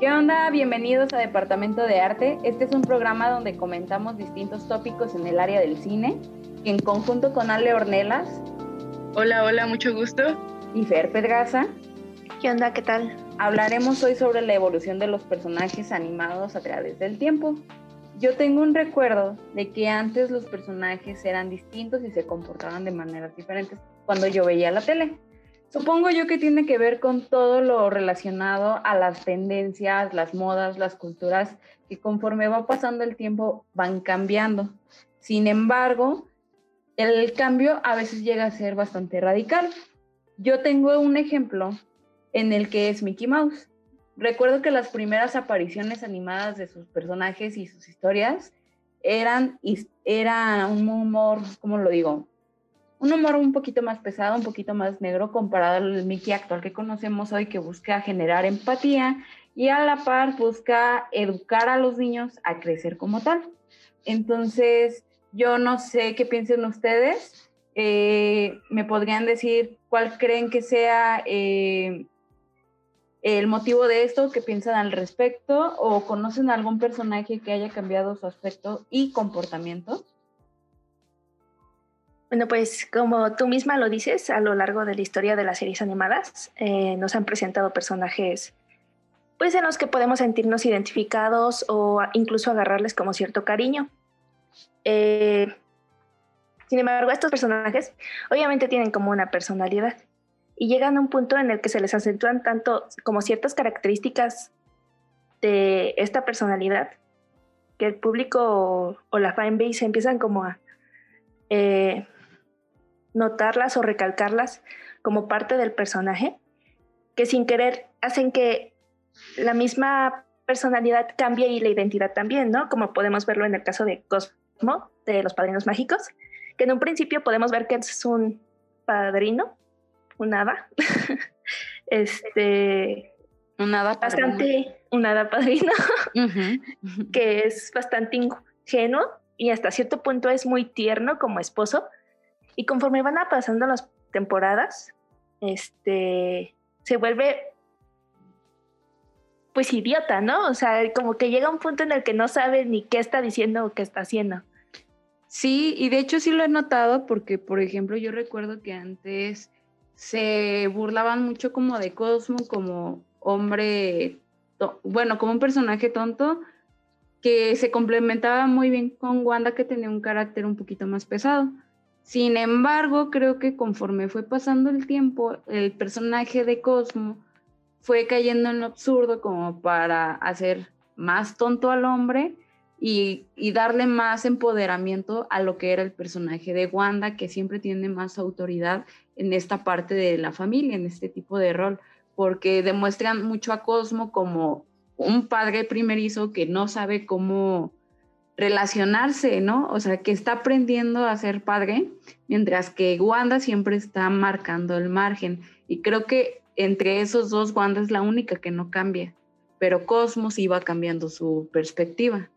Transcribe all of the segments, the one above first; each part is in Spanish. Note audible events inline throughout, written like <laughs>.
¿Qué onda? Bienvenidos a Departamento de Arte. Este es un programa donde comentamos distintos tópicos en el área del cine, en conjunto con Ale Ornelas. Hola, hola, mucho gusto. Y Fer Pedraza. ¿Qué onda? ¿Qué tal? Hablaremos hoy sobre la evolución de los personajes animados a través del tiempo. Yo tengo un recuerdo de que antes los personajes eran distintos y se comportaban de maneras diferentes cuando yo veía la tele. Supongo yo que tiene que ver con todo lo relacionado a las tendencias, las modas, las culturas, que conforme va pasando el tiempo van cambiando. Sin embargo, el cambio a veces llega a ser bastante radical. Yo tengo un ejemplo en el que es Mickey Mouse. Recuerdo que las primeras apariciones animadas de sus personajes y sus historias eran, era un humor, ¿cómo lo digo? Un humor un poquito más pesado, un poquito más negro comparado al Mickey actual que conocemos hoy, que busca generar empatía y a la par busca educar a los niños a crecer como tal. Entonces, yo no sé qué piensen ustedes. Eh, ¿Me podrían decir cuál creen que sea eh, el motivo de esto? ¿Qué piensan al respecto? ¿O conocen algún personaje que haya cambiado su aspecto y comportamiento? Bueno, pues como tú misma lo dices, a lo largo de la historia de las series animadas eh, nos han presentado personajes pues en los que podemos sentirnos identificados o incluso agarrarles como cierto cariño. Eh, sin embargo, estos personajes obviamente tienen como una personalidad y llegan a un punto en el que se les acentúan tanto como ciertas características de esta personalidad que el público o, la fanbase empiezan como a eh, notarlas o recalcarlas como parte del personaje, que sin querer hacen que la misma personalidad cambie y la identidad también, ¿no? Como podemos verlo en el caso de Cosmo, de los Padrinos Mágicos, que en un principio podemos ver que es un padrino, un hada, <laughs> este... Un hada bastante, un hada padrino, <laughs> que es bastante ingenuo y hasta cierto punto es muy tierno como esposo, y conforme van pasando las temporadas, este, se vuelve pues idiota, ¿no? O sea, como que llega un punto en el que no sabe ni qué está diciendo o qué está haciendo. Sí, y de hecho sí lo he notado porque, por ejemplo, yo recuerdo que antes se burlaban mucho como de Cosmo, como hombre, bueno, como un personaje tonto, que se complementaba muy bien con Wanda, que tenía un carácter un poquito más pesado. Sin embargo, creo que conforme fue pasando el tiempo, el personaje de Cosmo fue cayendo en lo absurdo como para hacer más tonto al hombre y, darle más empoderamiento a lo que era el personaje de Wanda, que siempre tiene más autoridad en esta parte de la familia, en este tipo de rol, porque demuestran mucho a Cosmo como un padre primerizo que no sabe cómo relacionarse, ¿no? O sea, que está aprendiendo a ser padre, mientras que Wanda siempre está marcando el margen. Y creo que entre esos dos, Wanda es la única que no cambia, pero Cosmos iba cambiando su perspectiva.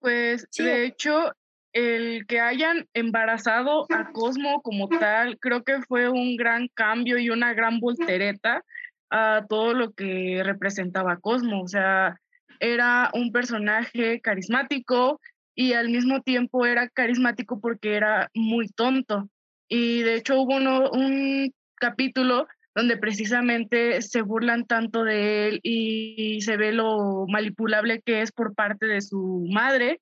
Pues de hecho, el que hayan embarazado a Cosmo como tal, creo que fue un gran cambio y una gran voltereta a todo lo que representaba Cosmo. O sea, era un personaje carismático y al mismo tiempo era carismático porque era muy tonto. Y de hecho hubo un capítulo donde precisamente se burlan tanto de él y se ve lo manipulable que es por parte de su madre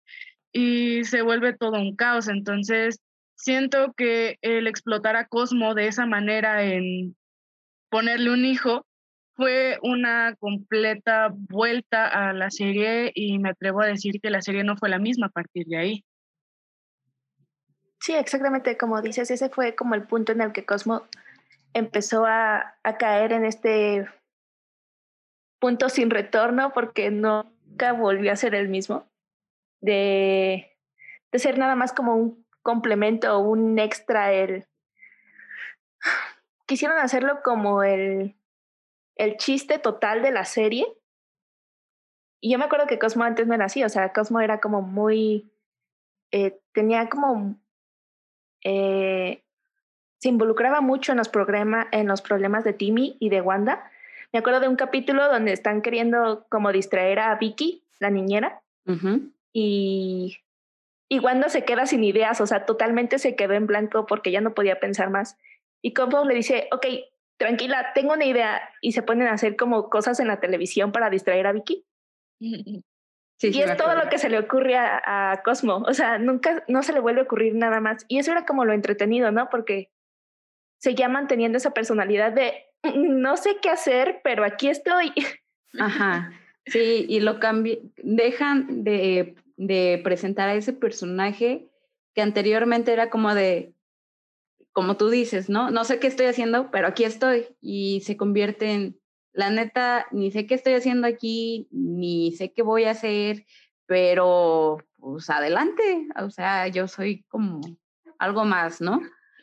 y se vuelve todo un caos. Entonces, siento que el explotar a Cosmo de esa manera en ponerle un hijo fue una completa vuelta a la serie y me atrevo a decir que la serie no fue la misma a partir de ahí. Sí, exactamente como dices, ese fue como el punto en el que Cosmo empezó a, caer en este punto sin retorno porque nunca volvió a ser el mismo, de, de ser nada más como un complemento o un extra. El... Quisieron hacerlo como el el chiste total de la serie. Y yo me acuerdo que Cosmo antes no era así, o sea, Cosmo era como muy, eh, tenía como, eh, se involucraba mucho en los, en los problemas de Timmy y de Wanda, Me acuerdo de un capítulo donde están queriendo como distraer a Vicky, la niñera, y, y Wanda se queda sin ideas, o sea, totalmente se quedó en blanco porque ya no podía pensar más. Y Combo le dice, ok, tranquila, tengo una idea, y se ponen a hacer como cosas en la televisión para distraer a Vicky. y es todo lo que se le ocurre a, a, Cosmo, o sea, nunca, no se le vuelve a ocurrir nada más. Y eso era como lo entretenido, ¿no? Porque seguía manteniendo esa personalidad de, mm, no sé qué hacer, pero aquí estoy. Ajá, sí, y lo cambian, dejan de, de presentar a ese personaje que anteriormente era como de, como tú dices, ¿no? No sé qué estoy haciendo, pero aquí estoy y se convierte en, la neta, ni sé qué estoy haciendo aquí, ni sé qué voy a hacer, pero pues adelante, o sea, yo soy como algo más, ¿no?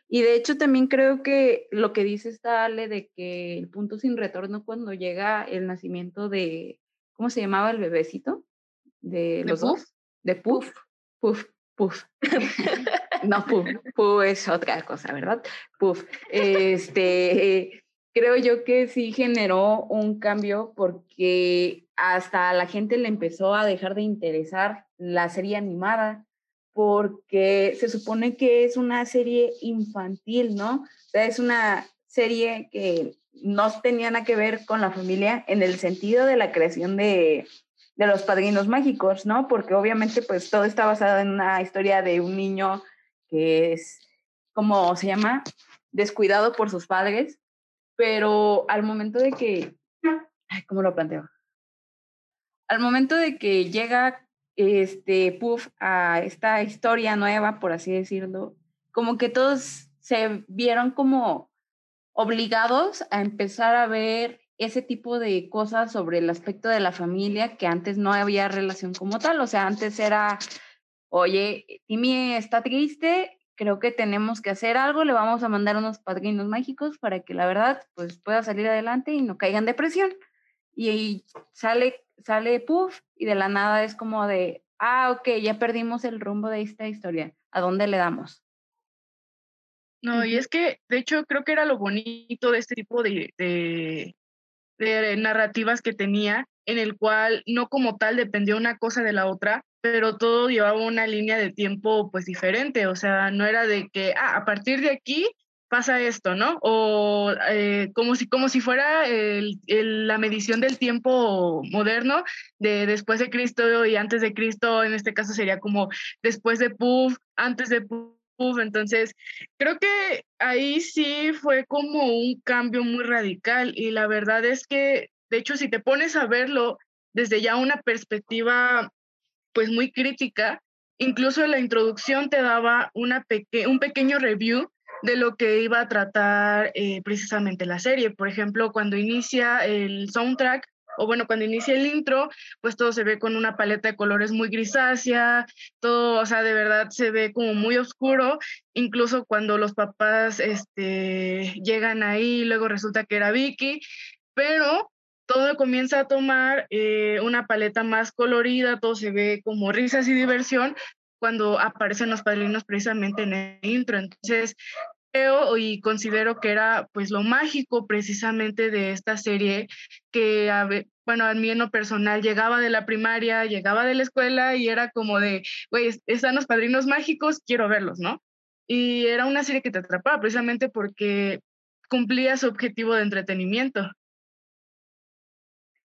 Y de hecho también creo que lo que dice esta Ale de que el punto sin retorno cuando llega el nacimiento de, ¿cómo se llamaba el bebecito? De los dos, de Puff, Puff, Puff. <laughs> no, Puff, Puff es otra cosa, ¿verdad? Puff. Este, creo yo que sí generó un cambio porque hasta la gente le empezó a dejar de interesar la serie animada porque se supone que es una serie infantil, ¿no? O sea, es una serie que no tenía nada que ver con la familia en el sentido de la creación de, de los padrinos mágicos, ¿no? Porque obviamente pues todo está basado en una historia de un niño que es, ¿cómo se llama? Descuidado por sus padres, pero al momento de que, ¿cómo lo planteo? Al momento de que llega este, puff, a esta historia nueva, por así decirlo, como que todos se vieron como obligados a empezar a ver ese tipo de cosas sobre el aspecto de la familia que antes no había relación como tal, o sea, antes era, oye, Timmy está triste, creo que tenemos que hacer algo, le vamos a mandar unos padrinos mágicos para que la verdad pues pueda salir adelante y no caiga en depresión. Y, y sale sale puff y de la nada es como de, ah, ok, ya perdimos el rumbo de esta historia, ¿a dónde le damos? No, y es que, de hecho, creo que era lo bonito de este tipo de, de, de narrativas que tenía, en el cual no como tal dependía una cosa de la otra, pero todo llevaba una línea de tiempo pues diferente, o sea, no era de que, ah, a partir de aquí pasa esto, ¿no? O eh, como, si, como si fuera el, la medición del tiempo moderno de después de Cristo y antes de Cristo, en este caso sería como después de Puff, antes de Puff. Entonces, creo que ahí sí fue como un cambio muy radical y la verdad es que, de hecho, si te pones a verlo desde ya una perspectiva pues muy crítica, incluso en la introducción te daba una peque un pequeño review de lo que iba a tratar eh, precisamente la serie. Por ejemplo, cuando inicia el soundtrack, o bueno, cuando inicia el intro, pues todo se ve con una paleta de colores muy grisácea, todo, o sea, de verdad se ve como muy oscuro, incluso cuando los papás este, llegan ahí, luego resulta que era Vicky, pero todo comienza a tomar eh, una paleta más colorida, todo se ve como risas y diversión, cuando aparecen los padrinos precisamente en el intro. Entonces, creo y considero que era pues lo mágico precisamente de esta serie que bueno, a mí en lo personal llegaba de la primaria, llegaba de la escuela y era como de, güey, están los padrinos mágicos, quiero verlos, ¿no? Y era una serie que te atrapaba precisamente porque cumplía su objetivo de entretenimiento.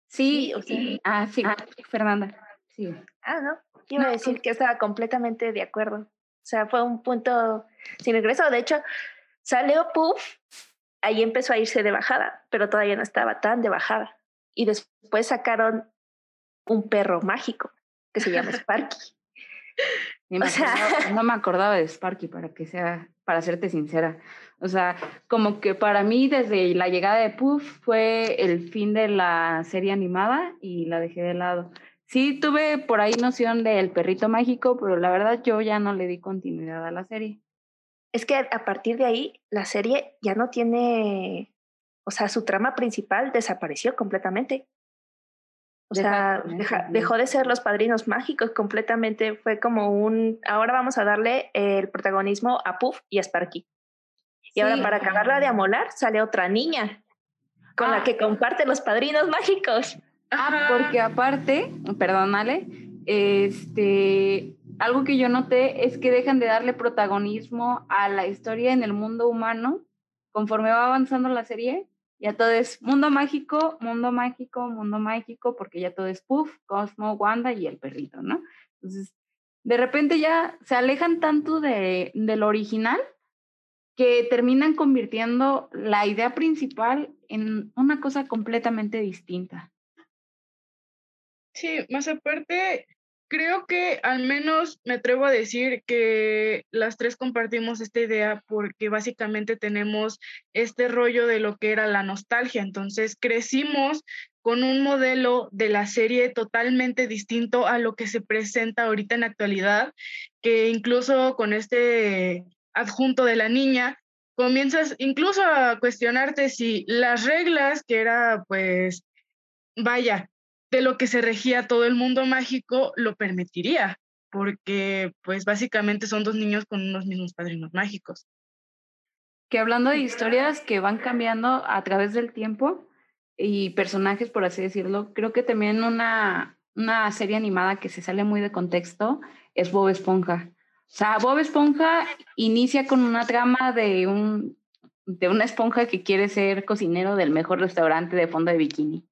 Sí, o sea, ah, sí, ah, Fernanda, sí. Ah, no, iba a decir que estaba completamente de acuerdo. O sea, fue un punto sin regreso. De hecho, Salió Puff, ahí empezó a irse de bajada, pero todavía no estaba tan de bajada. Y después sacaron un perro mágico que se llama <laughs> Sparky. no me acordaba de Sparky para que sea, para serte sincera. O sea, como que para mí desde la llegada de Puff fue el fin de la serie animada y la dejé de lado. Sí tuve por ahí noción del perrito mágico, pero la verdad yo ya no le di continuidad a la serie es que a partir de ahí la serie ya no tiene, o sea, su trama principal desapareció completamente. O sea, dejó de ser los padrinos mágicos completamente. Fue como un, ahora vamos a darle el protagonismo a Puff y a Sparky. Y ahora para acabarla de amolar sale otra niña. con la ah. que comparte los padrinos mágicos. Ah, porque aparte, perdónale, este, algo que yo noté es que dejan de darle protagonismo a la historia en el mundo humano conforme va avanzando la serie. Ya todo es mundo mágico, mundo mágico, mundo mágico, porque ya todo es Puff, Cosmo, Wanda y el perrito, ¿no? Entonces, de repente ya se alejan tanto de, del original que terminan convirtiendo la idea principal en una cosa completamente distinta. Sí, más aparte, creo que al menos me atrevo a decir que las tres compartimos esta idea porque básicamente tenemos este rollo de lo que era la nostalgia. Entonces crecimos con un modelo de la serie totalmente distinto a lo que se presenta ahorita en la actualidad, que incluso con este adjunto de la niña, comienzas incluso a cuestionarte si las reglas, que era pues, vaya, de lo que se regía todo el mundo mágico, lo permitiría, porque pues básicamente son dos niños con unos mismos padrinos mágicos. Que hablando de historias que van cambiando a través del tiempo, y personajes, por así decirlo. Creo que también una, una serie animada que se sale muy de contexto es Bob Esponja. O sea, Bob Esponja inicia con una trama de, un, de una esponja que quiere ser cocinero del mejor restaurante de fondo de bikini.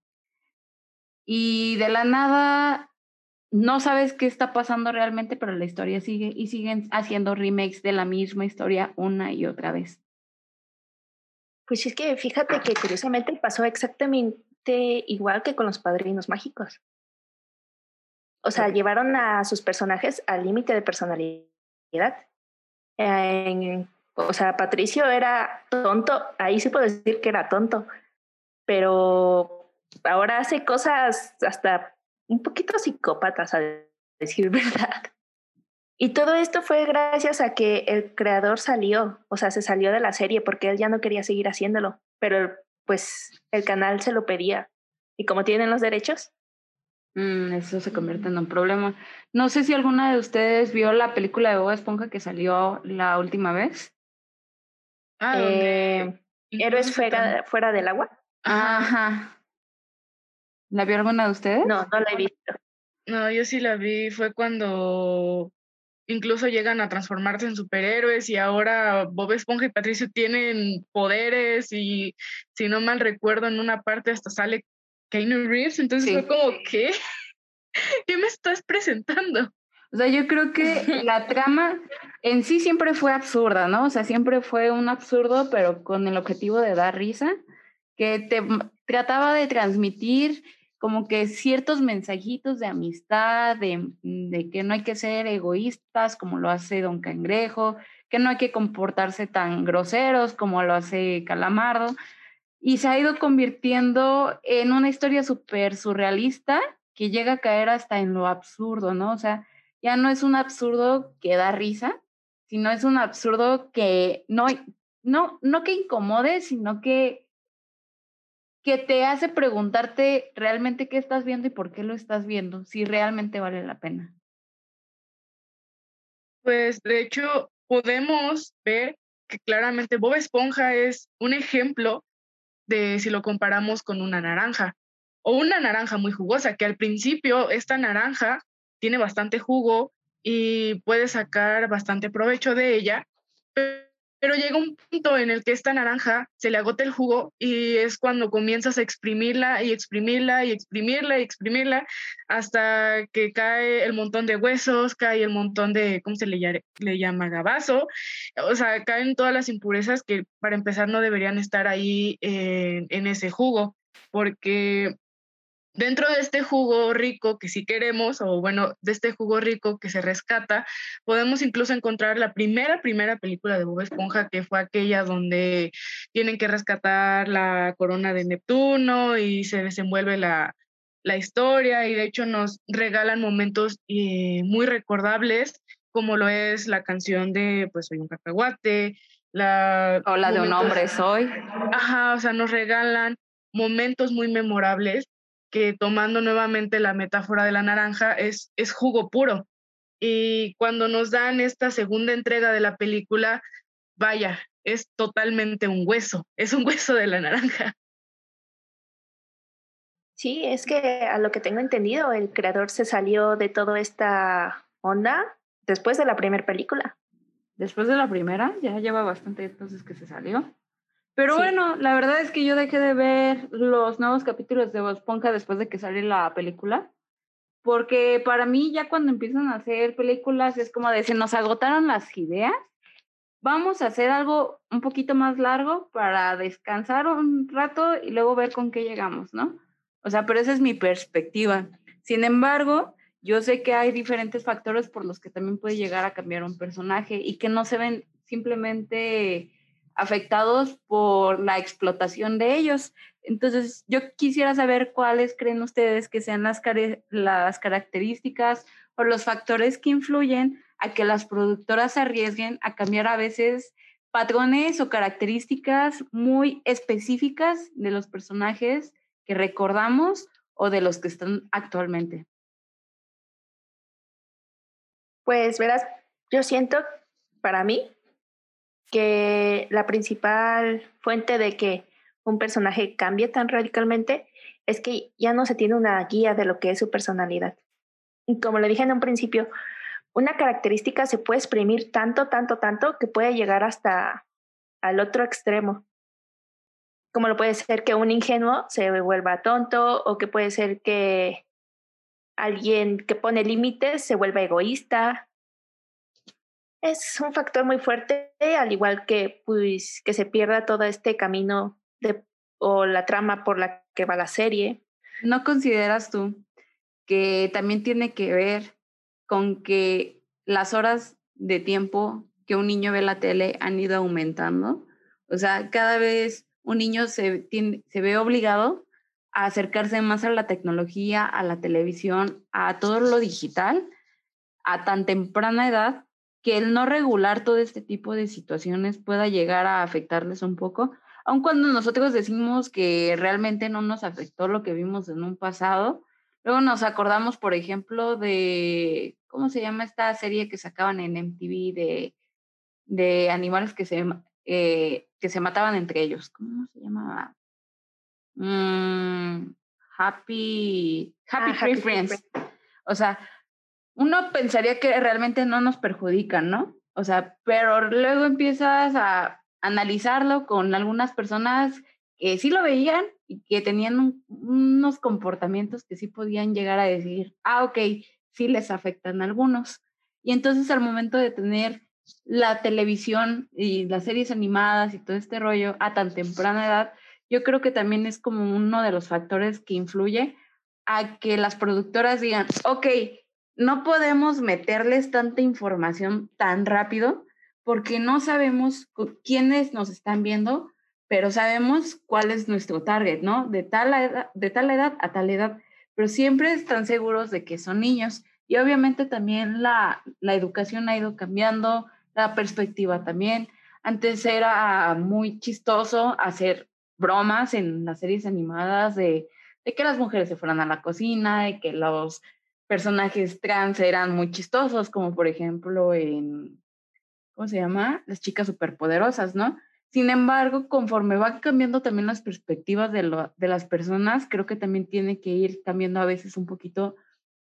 Y de la nada no sabes qué está pasando realmente, pero la historia sigue y siguen haciendo remakes de la misma historia una y otra vez. Pues es que fíjate que curiosamente pasó exactamente igual que con los padrinos mágicos. O sea, llevaron a sus personajes al límite de personalidad. o sea, Patricio era tonto, ahí sí puedo decir que era tonto, pero ahora hace cosas hasta un poquito psicópatas, a decir <laughs> verdad. Y todo esto fue gracias a que el creador salió, o sea, se salió de la serie porque él ya no quería seguir haciéndolo, pero pues el canal se lo pedía. Y como tienen los derechos. Mm, eso se convierte en un problema. No sé si alguna de ustedes vio la película de Bob Esponja que salió la última vez. Ah, eh, Héroes fuera, fuera del agua. Ajá. ¿La vio alguna de ustedes? No, no la he visto. No, yo sí la vi. Fue cuando incluso llegan a transformarse en superhéroes y ahora Bob Esponja y Patricio tienen poderes y si no mal recuerdo en una parte hasta sale Keanu Reeves, entonces fue como, ¿qué? <laughs> ¿Qué me estás presentando? O sea, yo creo que <laughs> la trama en sí siempre fue absurda, ¿no? O sea, siempre fue un absurdo, pero con el objetivo de dar risa, que te trataba de transmitir como que ciertos mensajitos de amistad, de, de, que no hay que ser egoístas como lo hace Don Cangrejo, que no hay que comportarse tan groseros como lo hace Calamardo, y se ha ido convirtiendo en una historia súper surrealista que llega a caer hasta en lo absurdo, ¿no? O sea, ya no es un absurdo que da risa, sino es un absurdo que no, no, no que incomode, sino que que te hace preguntarte realmente qué estás viendo y por qué lo estás viendo, si realmente vale la pena. Pues de hecho, podemos ver que claramente Bob Esponja es un ejemplo de si lo comparamos con una naranja o una naranja muy jugosa, que al principio esta naranja tiene bastante jugo y puede sacar bastante provecho de ella, pero llega un punto en el que esta naranja se le agota el jugo y es cuando comienzas a exprimirla y exprimirla y exprimirla y exprimirla hasta que cae el montón de huesos, cae el montón de, ¿cómo se le, le llama? Gabazo. O sea, caen todas las impurezas que para empezar no deberían estar ahí en ese jugo, porque dentro de este jugo rico que sí queremos, o bueno, de este jugo rico que se rescata, podemos incluso encontrar la primera, primera película de Bob Esponja, que fue aquella donde tienen que rescatar la corona de Neptuno y se desenvuelve la, la historia y de hecho nos regalan momentos eh, muy recordables, como lo es la canción de Pues soy un cacahuate, la... O la de un hombre soy. Ajá, o sea, nos regalan momentos muy memorables que tomando nuevamente la metáfora de la naranja, es, es jugo puro. Y cuando nos dan esta segunda entrega de la película, vaya, es totalmente un hueso, es un hueso de la naranja. Sí, es que a lo que tengo entendido, el creador se salió de toda esta onda después de la primera película. Después de la primera, ya lleva bastante entonces que se salió. Pero bueno, la verdad es que yo dejé de ver los nuevos capítulos de Esponja después de que salió la película. Porque para mí ya cuando empiezan a hacer películas es como de se nos agotaron las ideas. Vamos a hacer algo un poquito más largo para descansar un rato y luego ver con qué llegamos, ¿no? O sea, pero esa es mi perspectiva. Sin embargo, yo sé que hay diferentes factores por los que también puede llegar a cambiar un personaje y que no se ven simplemente afectados por la explotación de ellos. Entonces, yo quisiera saber cuáles creen ustedes que sean las, las características o los factores que influyen a que las productoras se arriesguen a cambiar a veces patrones o características muy específicas de los personajes que recordamos o de los que están actualmente. Pues verás, yo siento para mí que la principal fuente de que un personaje cambie tan radicalmente es que ya no se tiene una guía de lo que es su personalidad. Y como le dije en un principio, una característica se puede exprimir tanto, tanto, tanto que puede llegar hasta al otro extremo. Como lo puede ser que un ingenuo se vuelva tonto o que puede ser que alguien que pone límites se vuelva egoísta es un factor muy fuerte, al igual que pues que se pierda todo este camino de, o la trama por la que va la serie. ¿No consideras tú que también tiene que ver con que las horas de tiempo que un niño ve la tele han ido aumentando? O sea, cada vez un niño se, tiene, se ve obligado a acercarse más a la tecnología, a la televisión, a todo lo digital a tan temprana edad que el no regular todo este tipo de situaciones pueda llegar a afectarles un poco, aun cuando nosotros decimos que realmente no nos afectó lo que vimos en un pasado. Luego nos acordamos, por ejemplo, de, ¿cómo se llama esta serie que sacaban en MTV de, de animales que se, eh, que se mataban entre ellos? ¿Cómo se llama? Mm, happy, Happy, ah, Friends. O sea, uno pensaría que realmente no nos perjudican, ¿no? O sea, pero luego empiezas a analizarlo con algunas personas que sí lo veían y que tenían unos comportamientos que sí podían llegar a decir, ah, ok, sí les afectan a algunos. Y entonces al momento de tener la televisión y las series animadas y todo este rollo a tan temprana edad, yo creo que también es como uno de los factores que influye a que las productoras digan, ok, no podemos meterles tanta información tan rápido porque no sabemos quiénes nos están viendo, pero sabemos cuál es nuestro target, ¿no? De tal, edad, de tal edad a tal edad, pero siempre están seguros de que son niños. Y obviamente también la, la educación ha ido cambiando, la perspectiva también. Antes era muy chistoso hacer bromas en las series animadas de, de que las mujeres se fueran a la cocina, de que los personajes trans eran muy chistosos, como por ejemplo en, ¿cómo se llama? Las chicas superpoderosas, ¿no? Sin embargo, conforme va cambiando también las perspectivas de las personas, creo que también tiene que ir cambiando a veces un poquito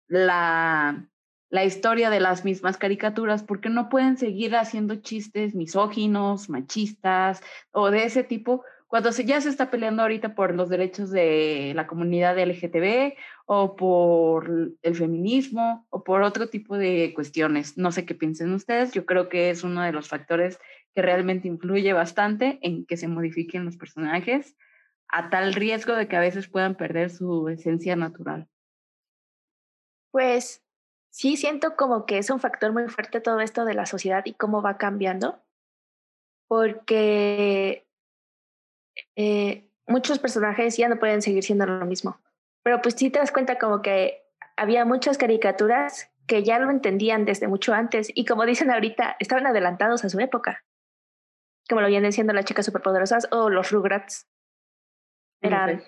la, la historia de las mismas caricaturas, porque no pueden seguir haciendo chistes misóginos, machistas o de ese tipo, cuando se, ya se está peleando ahorita por los derechos de la comunidad LGTB o por el feminismo o por otro tipo de cuestiones. No sé qué piensen ustedes, yo creo que es uno de los factores que realmente influye bastante en que se modifiquen los personajes a tal riesgo de que a veces puedan perder su esencia natural. Pues sí, siento como que es un factor muy fuerte todo esto de la sociedad y cómo va cambiando, porque eh, muchos personajes ya no pueden seguir siendo lo mismo. Pero pues sí te das cuenta como que había muchas caricaturas que ya lo entendían desde mucho antes y como dicen ahorita, estaban adelantados a su época. Como lo vienen siendo las chicas superpoderosas o los Rugrats. Eran...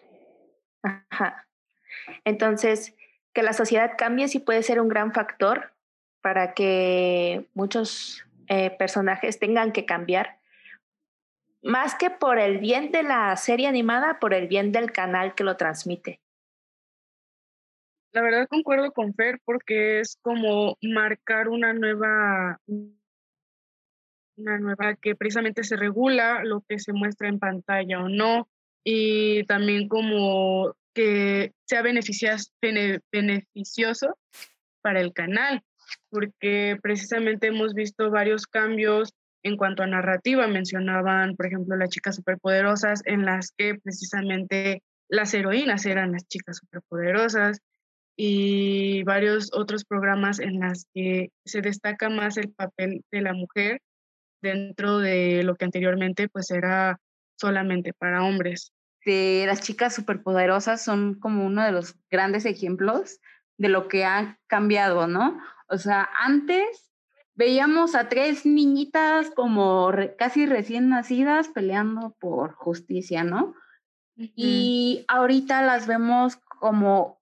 Ajá. Entonces, que la sociedad cambie sí puede ser un gran factor para que muchos eh, personajes tengan que cambiar más que por el bien de la serie animada, por el bien del canal que lo transmite. La verdad concuerdo con Fer porque es como marcar una nueva, una nueva que precisamente se regula lo que se muestra en pantalla o no y también como que sea beneficioso para el canal, porque precisamente hemos visto varios cambios en cuanto a narrativa. Mencionaban, por ejemplo, las chicas superpoderosas, en las que precisamente las heroínas eran las chicas superpoderosas y varios otros programas en las que se destaca más el papel de la mujer dentro de lo que anteriormente pues era solamente para hombres. De las chicas superpoderosas son como uno de los grandes ejemplos de lo que ha cambiado, ¿no? O sea, antes veíamos a tres niñitas como casi recién nacidas peleando por justicia, ¿no? Y ahorita las vemos como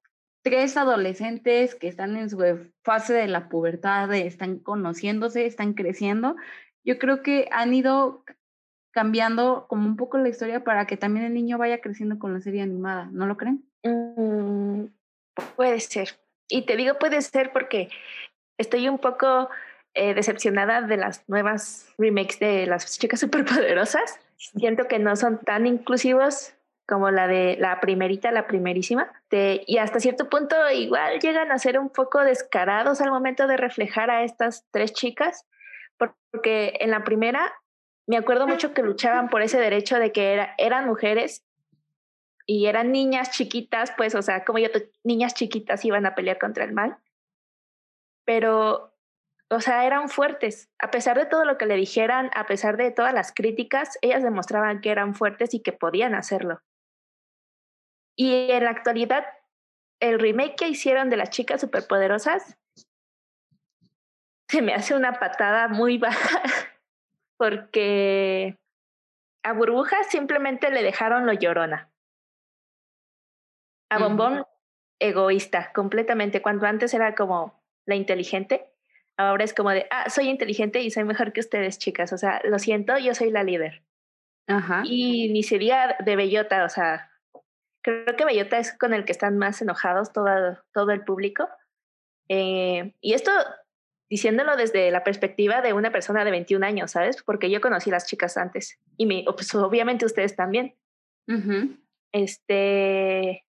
tres adolescentes que están en su fase de la pubertad, están conociéndose, están creciendo. Yo creo que han ido cambiando como un poco la historia para que también el niño vaya creciendo con la serie animada, ¿no lo creen? Mm, puede ser. Y te digo puede ser porque estoy un poco eh, decepcionada de las nuevas remakes de las chicas superpoderosas. <laughs> Siento que no son tan inclusivos como la de la primerita, la primerísima. y hasta cierto punto igual llegan a ser un poco descarados al momento de reflejar a estas tres chicas, porque en la primera me acuerdo mucho que luchaban por ese derecho de que era, eran mujeres y eran niñas chiquitas, pues, o sea, como yo, niñas chiquitas iban a pelear contra el mal. Pero, o sea, eran fuertes. A pesar de todo lo que le dijeran, a pesar de todas las críticas, ellas demostraban que eran fuertes y que podían hacerlo. Y en la actualidad, el remake que hicieron de las chicas superpoderosas se me hace una patada muy <laughs> baja porque a Burbuja simplemente le dejaron lo llorona. A Bombón, egoísta, completamente. Cuando antes era como la inteligente, ahora es como de, ah, soy inteligente y soy mejor que ustedes, chicas. O sea, lo siento, yo soy la líder. Ajá. Y ni sería de Bellota, o sea, creo que Bellota es con el que están más enojados todo, todo el público. Eh, y esto diciéndolo desde la perspectiva de una persona de 21 años, ¿sabes? Porque yo conocí a las chicas antes y me, pues, obviamente ustedes también. Este,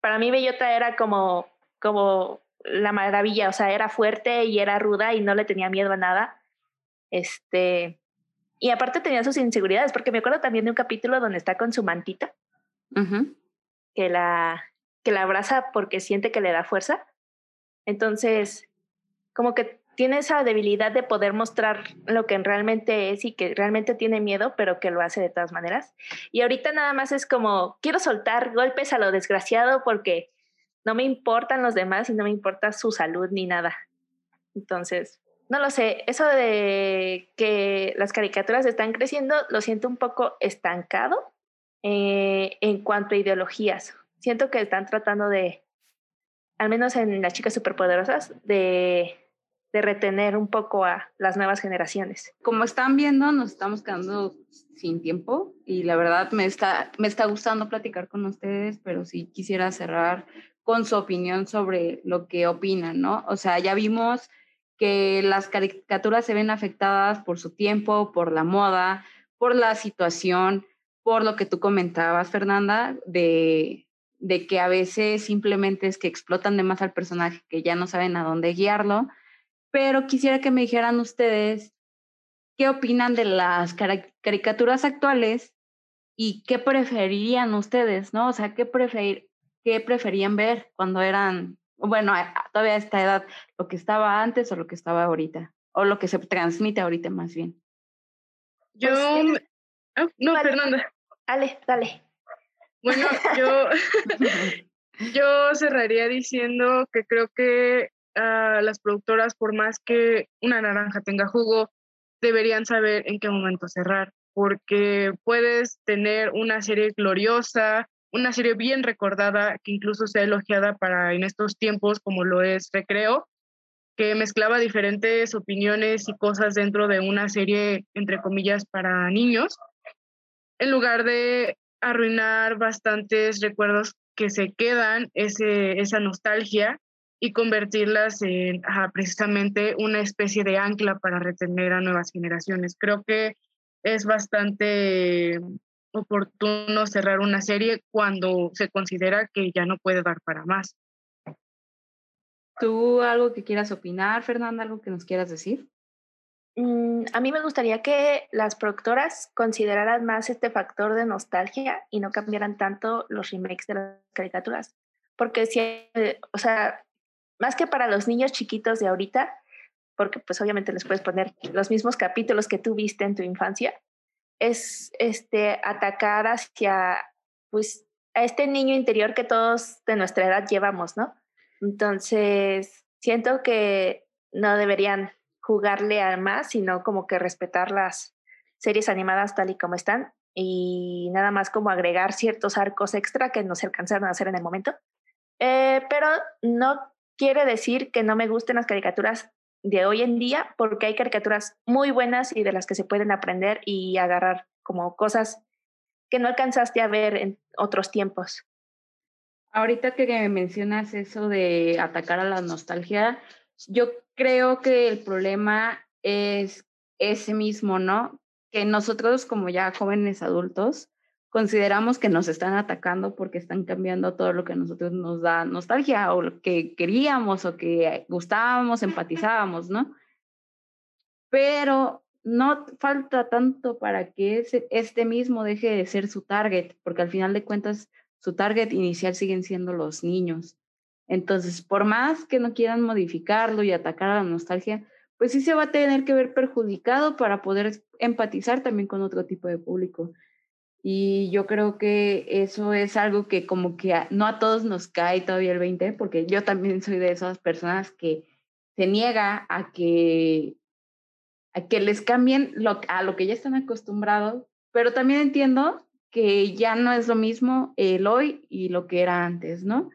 para mí Bellota era como, como la maravilla, o sea, era fuerte y era ruda y no le tenía miedo a nada. Este, y aparte tenía sus inseguridades, porque me acuerdo también de un capítulo donde está con su mantita, que, la, que la abraza porque siente que le da fuerza. Entonces, como que tiene esa debilidad de poder mostrar lo que realmente es y que realmente tiene miedo, pero que lo hace de todas maneras. Y ahorita nada más es como, quiero soltar golpes a lo desgraciado porque no me importan los demás y no me importa su salud ni nada. Entonces, no lo sé, eso de que las caricaturas están creciendo, lo siento un poco estancado eh, en cuanto a ideologías. Siento que están tratando de, al menos en las chicas superpoderosas, de de retener un poco a las nuevas generaciones. Como están viendo, nos estamos quedando sin tiempo y la verdad me está, me está gustando platicar con ustedes, pero sí quisiera cerrar con su opinión sobre lo que opinan, ¿no? O sea, ya vimos que las caricaturas se ven afectadas por su tiempo, por la moda, por la situación, por lo que tú comentabas, Fernanda, de, de que a veces simplemente es que explotan de más al personaje, que ya no saben a dónde guiarlo pero quisiera que me dijeran ustedes qué opinan de las caricaturas actuales y qué preferirían ustedes, ¿no? O sea, qué, prefer qué preferían ver cuando eran, bueno, todavía a esta edad, lo que estaba antes o lo que estaba ahorita, o lo que se transmite ahorita más bien. Yo, pues, ah, no, Fernanda. Dale, dale. Bueno, yo, <laughs> yo cerraría diciendo que creo que las productoras, por más que una naranja tenga jugo, deberían saber en qué momento cerrar, porque puedes tener una serie gloriosa, una serie bien recordada, que incluso sea elogiada para en estos tiempos, como lo es Recreo, que mezclaba diferentes opiniones y cosas dentro de una serie, entre comillas, para niños, en lugar de arruinar bastantes recuerdos que se quedan ese, esa nostalgia y convertirlas en precisamente una especie de ancla para retener a nuevas generaciones. Creo que es bastante oportuno cerrar una serie cuando se considera que ya no puede dar para más. ¿Tú algo que quieras opinar, Fernanda, algo que nos quieras decir? Mm, a mí me gustaría que las productoras consideraran más este factor de nostalgia y no cambiaran tanto los remakes de las caricaturas. Porque si, eh, o sea, más que para los niños chiquitos de ahorita, porque pues obviamente les puedes poner los mismos capítulos que tú viste en tu infancia, es este atacar hacia pues a este niño interior que todos de nuestra edad llevamos, ¿no? Entonces, siento que no deberían jugarle a más, sino como que respetar las series animadas tal y como están y nada más como agregar ciertos arcos extra que no se alcanzaron a hacer en el momento. Eh, pero no quiere decir que no me gusten las caricaturas de hoy en día, porque hay caricaturas muy buenas y de las que se pueden aprender y agarrar como cosas que no alcanzaste a ver en otros tiempos. Ahorita que mencionas eso de atacar a la nostalgia, yo creo que el problema es ese mismo, ¿no? Que nosotros como ya jóvenes adultos consideramos que nos están atacando porque están cambiando todo lo que a nosotros nos da nostalgia o lo que queríamos o que gustábamos, empatizábamos, ¿no? Pero no falta tanto para que ese, este mismo deje de ser su target, porque al final de cuentas su target inicial siguen siendo los niños. Entonces, por más que no quieran modificarlo y atacar a la nostalgia, pues sí se va a tener que ver perjudicado para poder empatizar también con otro tipo de público. Y yo creo que eso es algo que como que no a todos nos cae todavía el 20, porque yo también soy de esas personas que se niega a que, a que les cambien a lo que ya están acostumbrados, pero también entiendo que ya no es lo mismo el hoy y lo que era antes, ¿no?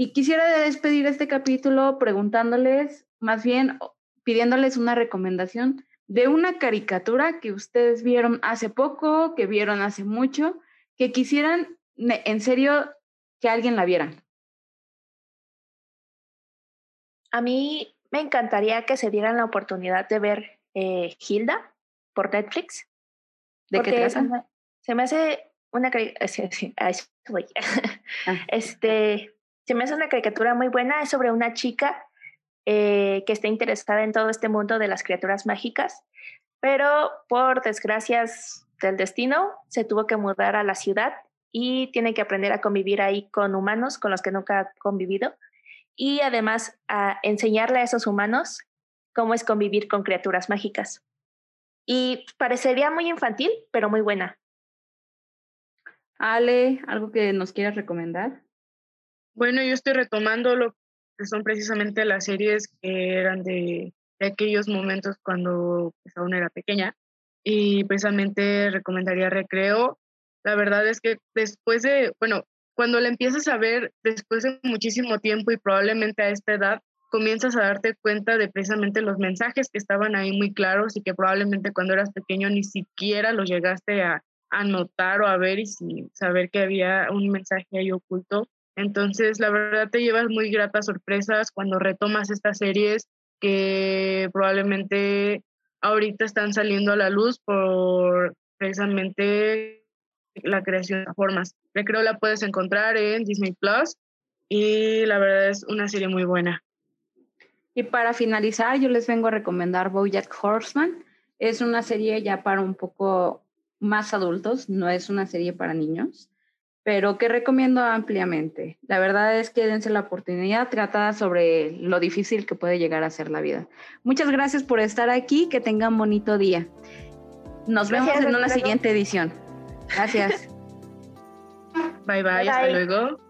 Y quisiera despedir este capítulo preguntándoles, más bien pidiéndoles una recomendación de una caricatura que ustedes vieron hace poco, que vieron hace mucho, que quisieran en serio que alguien la viera. A mí me encantaría que se dieran la oportunidad de ver eh, Hilda por Netflix. ¿De qué trata? Se me, hace una <laughs> ah. este, se me hace una caricatura muy buena. Es sobre una chica eh, que está interesada en todo este mundo de las criaturas mágicas, pero por desgracias del destino se tuvo que mudar a la ciudad y tiene que aprender a convivir ahí con humanos con los que nunca ha convivido y además a enseñarle a esos humanos cómo es convivir con criaturas mágicas. Y parecería muy infantil, pero muy buena. Ale, ¿algo que nos quieras recomendar? Bueno, yo estoy retomando lo que son precisamente las series que eran de, aquellos momentos cuando pues, aún era pequeña. Y precisamente recomendaría Recreo. La verdad es que después de, bueno, cuando la empiezas a ver después de muchísimo tiempo y probablemente a esta edad, comienzas a darte cuenta de precisamente los mensajes que estaban ahí muy claros y que probablemente cuando eras pequeño ni siquiera los llegaste a, a notar o a ver y sin saber que había un mensaje ahí oculto. Entonces, la verdad te llevas muy gratas sorpresas cuando retomas estas series que probablemente ahorita están saliendo a la luz por precisamente la creación de formas. Creo la puedes encontrar en Disney Plus y la verdad es una serie muy buena. Y para finalizar, yo les vengo a recomendar BoJack Horseman. Es una serie ya para un poco más adultos, no es una serie para niños pero que recomiendo ampliamente. La verdad es que dense la oportunidad, trata sobre lo difícil que puede llegar a ser la vida. Muchas gracias por estar aquí, que tengan bonito día. Nos vemos en una siguiente edición. Gracias. <laughs> bye, bye, hasta luego.